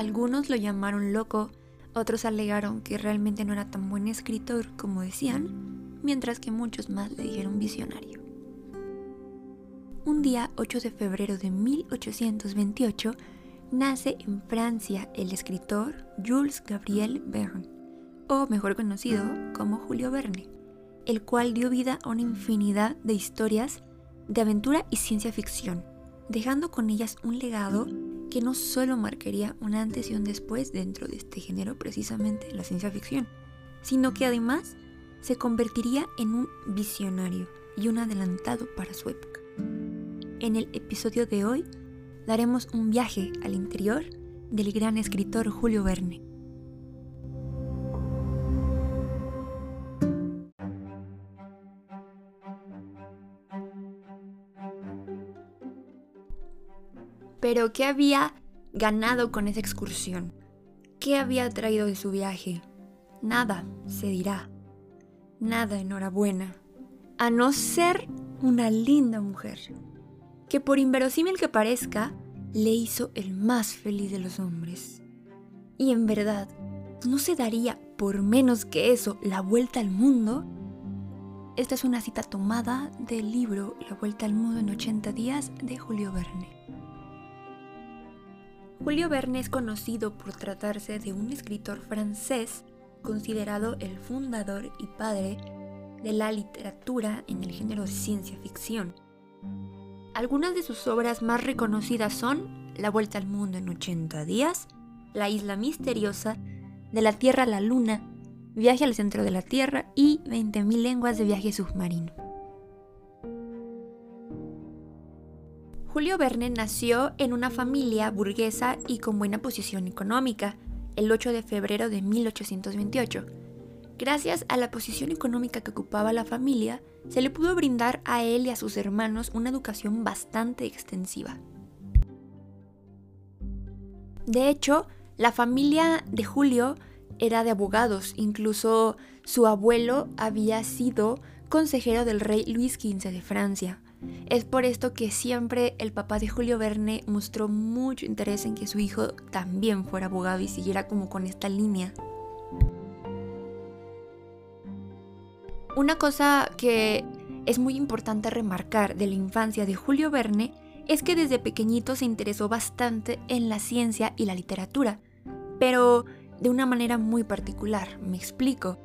Algunos lo llamaron loco, otros alegaron que realmente no era tan buen escritor como decían, mientras que muchos más le dijeron visionario. Un día 8 de febrero de 1828 nace en Francia el escritor Jules Gabriel Verne, o mejor conocido como Julio Verne, el cual dio vida a una infinidad de historias de aventura y ciencia ficción, dejando con ellas un legado que no solo marcaría un antes y un después dentro de este género, precisamente la ciencia ficción, sino que además se convertiría en un visionario y un adelantado para su época. En el episodio de hoy daremos un viaje al interior del gran escritor Julio Verne. Pero ¿qué había ganado con esa excursión? ¿Qué había traído de su viaje? Nada, se dirá. Nada, enhorabuena. A no ser una linda mujer, que por inverosímil que parezca, le hizo el más feliz de los hombres. Y en verdad, ¿no se daría por menos que eso la vuelta al mundo? Esta es una cita tomada del libro La vuelta al mundo en 80 días de Julio Verne. Julio Verne es conocido por tratarse de un escritor francés considerado el fundador y padre de la literatura en el género de ciencia ficción. Algunas de sus obras más reconocidas son La Vuelta al Mundo en 80 días, La Isla Misteriosa, De la Tierra a la Luna, Viaje al Centro de la Tierra y 20.000 lenguas de viaje submarino. Julio Verne nació en una familia burguesa y con buena posición económica, el 8 de febrero de 1828. Gracias a la posición económica que ocupaba la familia, se le pudo brindar a él y a sus hermanos una educación bastante extensiva. De hecho, la familia de Julio era de abogados, incluso su abuelo había sido consejero del rey Luis XV de Francia. Es por esto que siempre el papá de Julio Verne mostró mucho interés en que su hijo también fuera abogado y siguiera como con esta línea. Una cosa que es muy importante remarcar de la infancia de Julio Verne es que desde pequeñito se interesó bastante en la ciencia y la literatura, pero de una manera muy particular, me explico.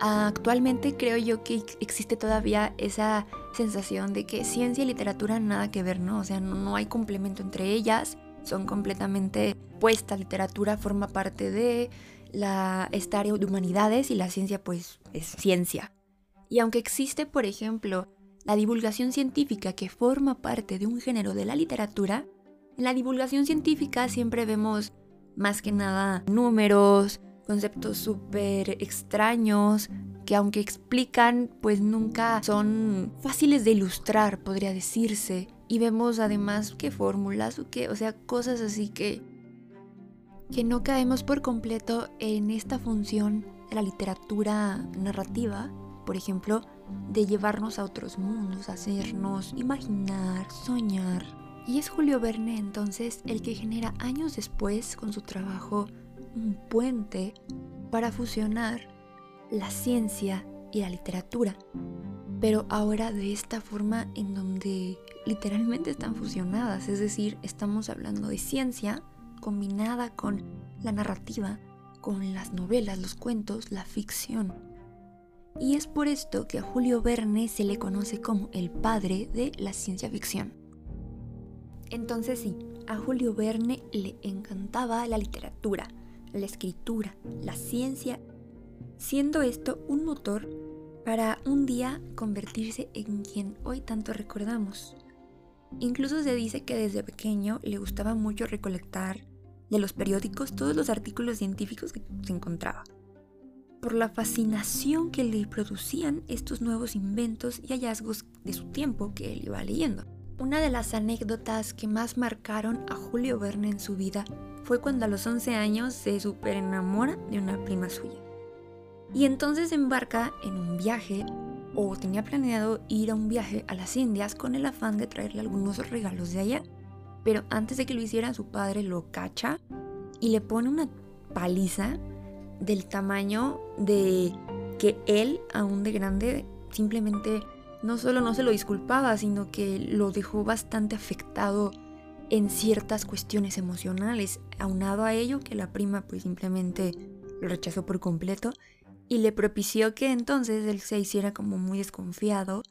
Actualmente creo yo que existe todavía esa sensación de que ciencia y literatura nada que ver, ¿no? O sea, no, hay complemento entre ellas, son completamente puesta, literatura forma parte de la, esta de humanidades y la ciencia pues es ciencia. Y aunque existe, por ejemplo, la divulgación científica que forma parte de un género de la literatura, en la divulgación científica siempre vemos más que nada números, conceptos súper extraños que aunque explican, pues nunca son fáciles de ilustrar, podría decirse. Y vemos además que fórmulas o que, o sea, cosas así que que no caemos por completo en esta función de la literatura narrativa, por ejemplo, de llevarnos a otros mundos, hacernos imaginar, soñar. Y es Julio Verne entonces el que genera años después con su trabajo un puente para fusionar la ciencia y la literatura, pero ahora de esta forma en donde literalmente están fusionadas, es decir, estamos hablando de ciencia combinada con la narrativa, con las novelas, los cuentos, la ficción. Y es por esto que a Julio Verne se le conoce como el padre de la ciencia ficción. Entonces sí, a Julio Verne le encantaba la literatura, la escritura, la ciencia, siendo esto un motor para un día convertirse en quien hoy tanto recordamos. Incluso se dice que desde pequeño le gustaba mucho recolectar de los periódicos todos los artículos científicos que se encontraba, por la fascinación que le producían estos nuevos inventos y hallazgos de su tiempo que él iba leyendo. Una de las anécdotas que más marcaron a Julio Verne en su vida fue cuando a los 11 años se super enamora de una prima suya. Y entonces embarca en un viaje o tenía planeado ir a un viaje a las Indias con el afán de traerle algunos regalos de allá. Pero antes de que lo hiciera, su padre lo cacha y le pone una paliza del tamaño de que él, aún de grande, simplemente no solo no se lo disculpaba, sino que lo dejó bastante afectado en ciertas cuestiones emocionales, aunado a ello que la prima pues simplemente lo rechazó por completo y le propició que entonces él se hiciera como muy desconfiado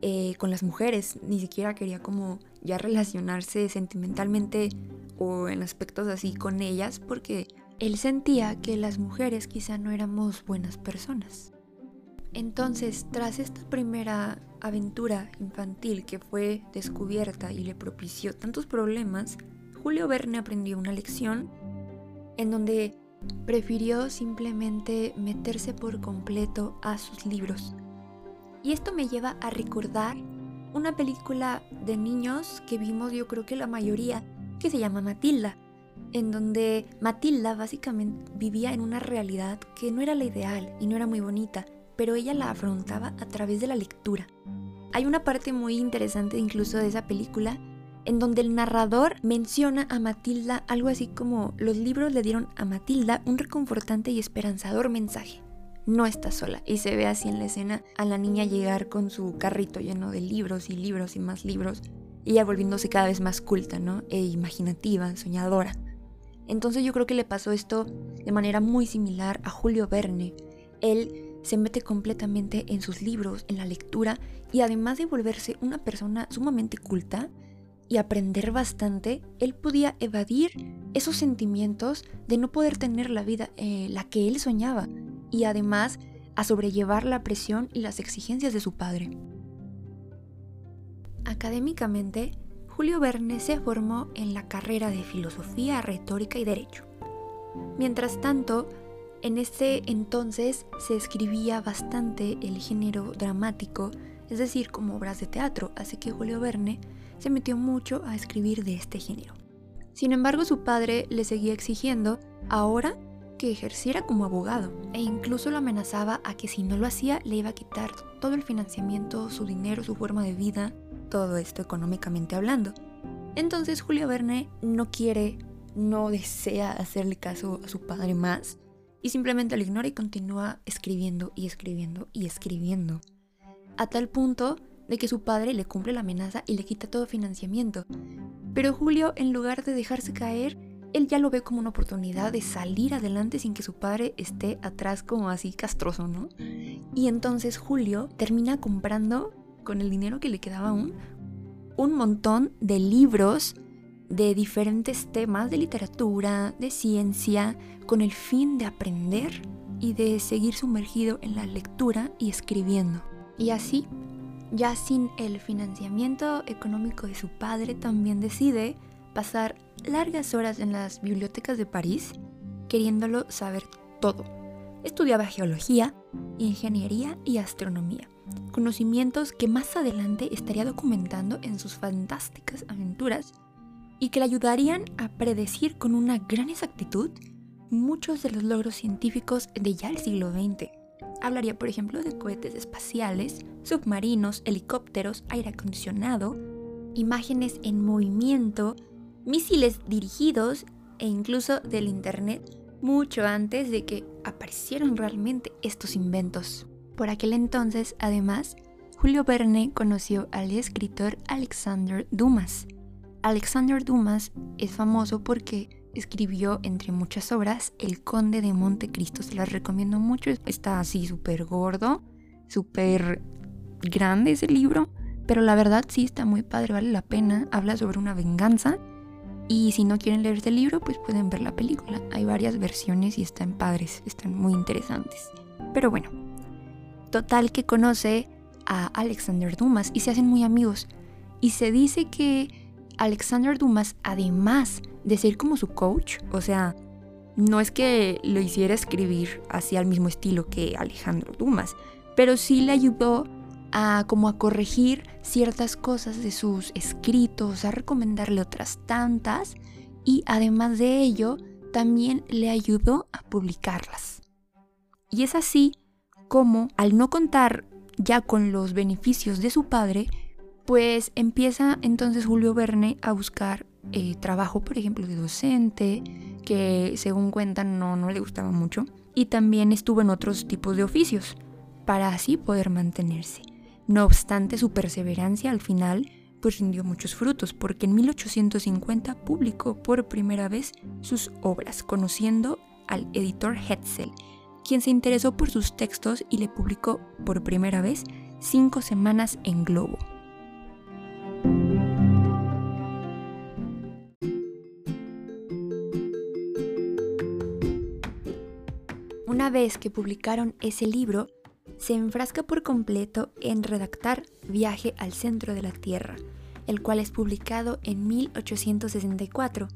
eh, con las mujeres, ni siquiera quería como ya relacionarse sentimentalmente o en aspectos así con ellas porque él sentía que las mujeres quizá no éramos buenas personas. Entonces, tras esta primera aventura infantil que fue descubierta y le propició tantos problemas, Julio Verne aprendió una lección en donde prefirió simplemente meterse por completo a sus libros. Y esto me lleva a recordar una película de niños que vimos yo creo que la mayoría, que se llama Matilda, en donde Matilda básicamente vivía en una realidad que no era la ideal y no era muy bonita, pero ella la afrontaba a través de la lectura. Hay una parte muy interesante incluso de esa película en donde el narrador menciona a Matilda algo así como los libros le dieron a Matilda un reconfortante y esperanzador mensaje. No está sola y se ve así en la escena a la niña llegar con su carrito lleno de libros y libros y más libros, y ella volviéndose cada vez más culta, ¿no? E imaginativa, soñadora. Entonces yo creo que le pasó esto de manera muy similar a Julio Verne. Él se mete completamente en sus libros, en la lectura, y además de volverse una persona sumamente culta, y aprender bastante, él podía evadir esos sentimientos de no poder tener la vida eh, la que él soñaba y además a sobrellevar la presión y las exigencias de su padre. Académicamente, Julio Verne se formó en la carrera de Filosofía, Retórica y Derecho. Mientras tanto, en ese entonces se escribía bastante el género dramático, es decir, como obras de teatro, así que Julio Verne se metió mucho a escribir de este género. Sin embargo, su padre le seguía exigiendo, ahora, que ejerciera como abogado, e incluso lo amenazaba a que si no lo hacía le iba a quitar todo el financiamiento, su dinero, su forma de vida, todo esto económicamente hablando. Entonces Julio Verne no quiere, no desea hacerle caso a su padre más, y simplemente lo ignora y continúa escribiendo y escribiendo y escribiendo. A tal punto de que su padre le cumple la amenaza y le quita todo financiamiento. Pero Julio, en lugar de dejarse caer, él ya lo ve como una oportunidad de salir adelante sin que su padre esté atrás como así castroso, ¿no? Y entonces Julio termina comprando, con el dinero que le quedaba aún, un montón de libros de diferentes temas de literatura, de ciencia, con el fin de aprender y de seguir sumergido en la lectura y escribiendo. Y así ya sin el financiamiento económico de su padre, también decide pasar largas horas en las bibliotecas de París queriéndolo saber todo. Estudiaba geología, ingeniería y astronomía, conocimientos que más adelante estaría documentando en sus fantásticas aventuras y que le ayudarían a predecir con una gran exactitud muchos de los logros científicos de ya el siglo XX. Hablaría, por ejemplo, de cohetes espaciales, submarinos, helicópteros, aire acondicionado, imágenes en movimiento, misiles dirigidos e incluso del Internet mucho antes de que aparecieran realmente estos inventos. Por aquel entonces, además, Julio Verne conoció al escritor Alexander Dumas. Alexander Dumas es famoso porque escribió, entre muchas obras, El Conde de Montecristo. Se las recomiendo mucho. Está así súper gordo, súper grande ese libro. Pero la verdad sí está muy padre, vale la pena. Habla sobre una venganza. Y si no quieren leer este libro, pues pueden ver la película. Hay varias versiones y están padres, están muy interesantes. Pero bueno, total que conoce a Alexander Dumas y se hacen muy amigos. Y se dice que Alexander Dumas, además de ser como su coach, o sea, no es que lo hiciera escribir así al mismo estilo que Alejandro Dumas, pero sí le ayudó a como a corregir ciertas cosas de sus escritos, a recomendarle otras tantas y además de ello también le ayudó a publicarlas. Y es así como al no contar ya con los beneficios de su padre, pues empieza entonces Julio Verne a buscar eh, trabajo, por ejemplo, de docente, que según cuentan no, no le gustaba mucho, y también estuvo en otros tipos de oficios, para así poder mantenerse. No obstante, su perseverancia al final pues rindió muchos frutos, porque en 1850 publicó por primera vez sus obras, conociendo al editor Hetzel, quien se interesó por sus textos y le publicó por primera vez cinco semanas en Globo. Una vez que publicaron ese libro, se enfrasca por completo en redactar Viaje al centro de la Tierra, el cual es publicado en 1864.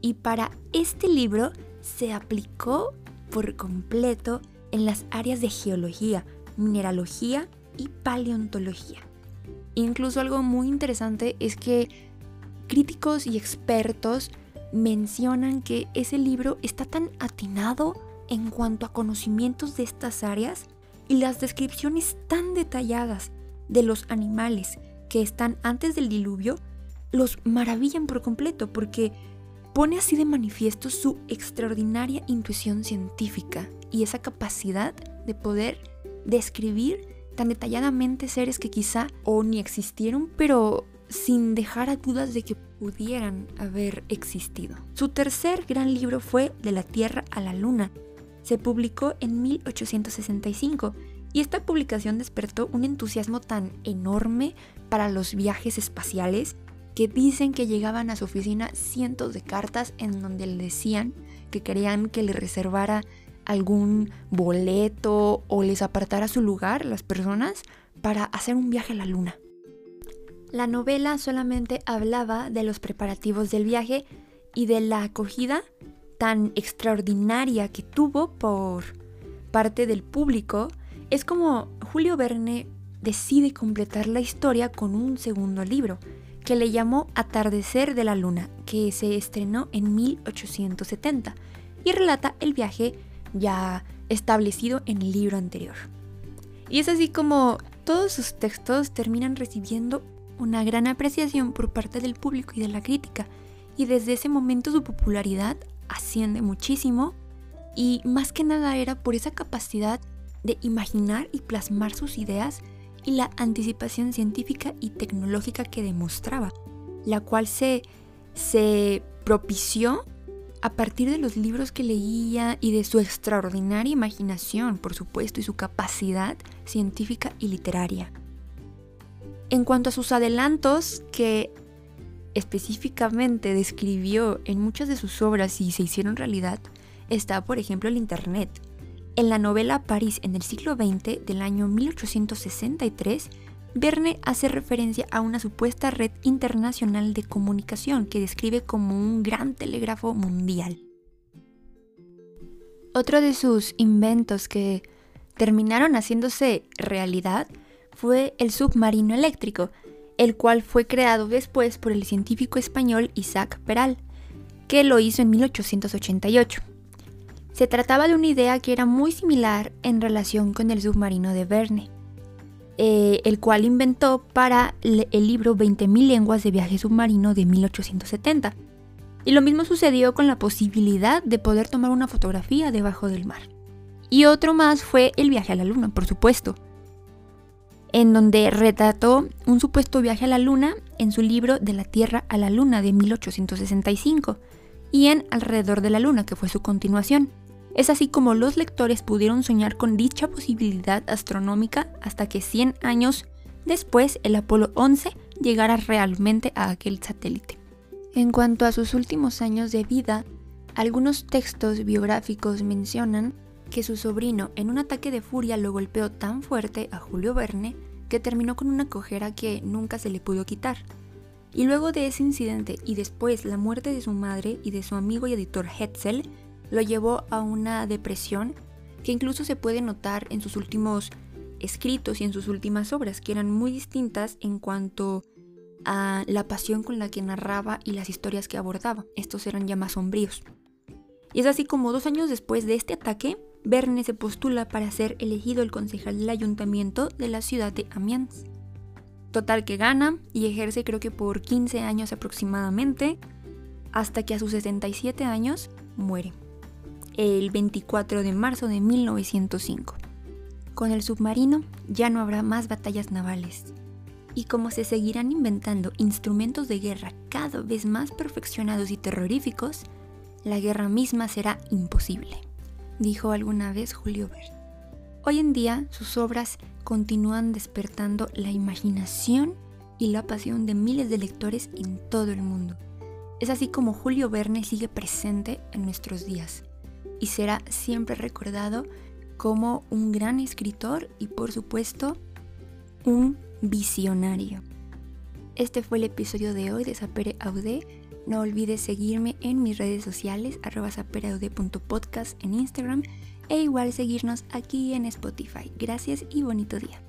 Y para este libro se aplicó por completo en las áreas de geología, mineralogía y paleontología. Incluso algo muy interesante es que críticos y expertos mencionan que ese libro está tan atinado en cuanto a conocimientos de estas áreas y las descripciones tan detalladas de los animales que están antes del diluvio los maravillan por completo porque pone así de manifiesto su extraordinaria intuición científica y esa capacidad de poder describir tan detalladamente seres que quizá o ni existieron, pero sin dejar dudas de que pudieran haber existido. Su tercer gran libro fue De la Tierra a la Luna, se publicó en 1865 y esta publicación despertó un entusiasmo tan enorme para los viajes espaciales que dicen que llegaban a su oficina cientos de cartas en donde le decían que querían que le reservara algún boleto o les apartara su lugar las personas para hacer un viaje a la luna. La novela solamente hablaba de los preparativos del viaje y de la acogida tan extraordinaria que tuvo por parte del público, es como Julio Verne decide completar la historia con un segundo libro, que le llamó Atardecer de la Luna, que se estrenó en 1870 y relata el viaje ya establecido en el libro anterior. Y es así como todos sus textos terminan recibiendo una gran apreciación por parte del público y de la crítica, y desde ese momento su popularidad asciende muchísimo y más que nada era por esa capacidad de imaginar y plasmar sus ideas y la anticipación científica y tecnológica que demostraba, la cual se, se propició a partir de los libros que leía y de su extraordinaria imaginación, por supuesto, y su capacidad científica y literaria. En cuanto a sus adelantos, que específicamente describió en muchas de sus obras y se hicieron realidad está, por ejemplo, el Internet. En la novela París en el siglo XX del año 1863, Verne hace referencia a una supuesta red internacional de comunicación que describe como un gran telégrafo mundial. Otro de sus inventos que terminaron haciéndose realidad fue el submarino eléctrico, el cual fue creado después por el científico español Isaac Peral, que lo hizo en 1888. Se trataba de una idea que era muy similar en relación con el submarino de Verne, eh, el cual inventó para el libro 20.000 lenguas de viaje submarino de 1870. Y lo mismo sucedió con la posibilidad de poder tomar una fotografía debajo del mar. Y otro más fue el viaje a la luna, por supuesto, en donde retrató un supuesto viaje a la Luna en su libro De la Tierra a la Luna de 1865 y en Alrededor de la Luna, que fue su continuación. Es así como los lectores pudieron soñar con dicha posibilidad astronómica hasta que 100 años después el Apolo 11 llegara realmente a aquel satélite. En cuanto a sus últimos años de vida, algunos textos biográficos mencionan que su sobrino en un ataque de furia lo golpeó tan fuerte a Julio Verne que terminó con una cojera que nunca se le pudo quitar. Y luego de ese incidente y después la muerte de su madre y de su amigo y editor Hetzel, lo llevó a una depresión que incluso se puede notar en sus últimos escritos y en sus últimas obras, que eran muy distintas en cuanto a la pasión con la que narraba y las historias que abordaba. Estos eran ya más sombríos. Y es así como dos años después de este ataque, Verne se postula para ser elegido el concejal del ayuntamiento de la ciudad de Amiens. Total que gana y ejerce creo que por 15 años aproximadamente, hasta que a sus 67 años muere el 24 de marzo de 1905. Con el submarino ya no habrá más batallas navales. Y como se seguirán inventando instrumentos de guerra cada vez más perfeccionados y terroríficos, la guerra misma será imposible, dijo alguna vez Julio Verne. Hoy en día sus obras continúan despertando la imaginación y la pasión de miles de lectores en todo el mundo. Es así como Julio Verne sigue presente en nuestros días y será siempre recordado como un gran escritor y por supuesto un visionario. Este fue el episodio de hoy de Sapere Aude. No olvides seguirme en mis redes sociales, sapereaude.podcast en Instagram e igual seguirnos aquí en Spotify. Gracias y bonito día.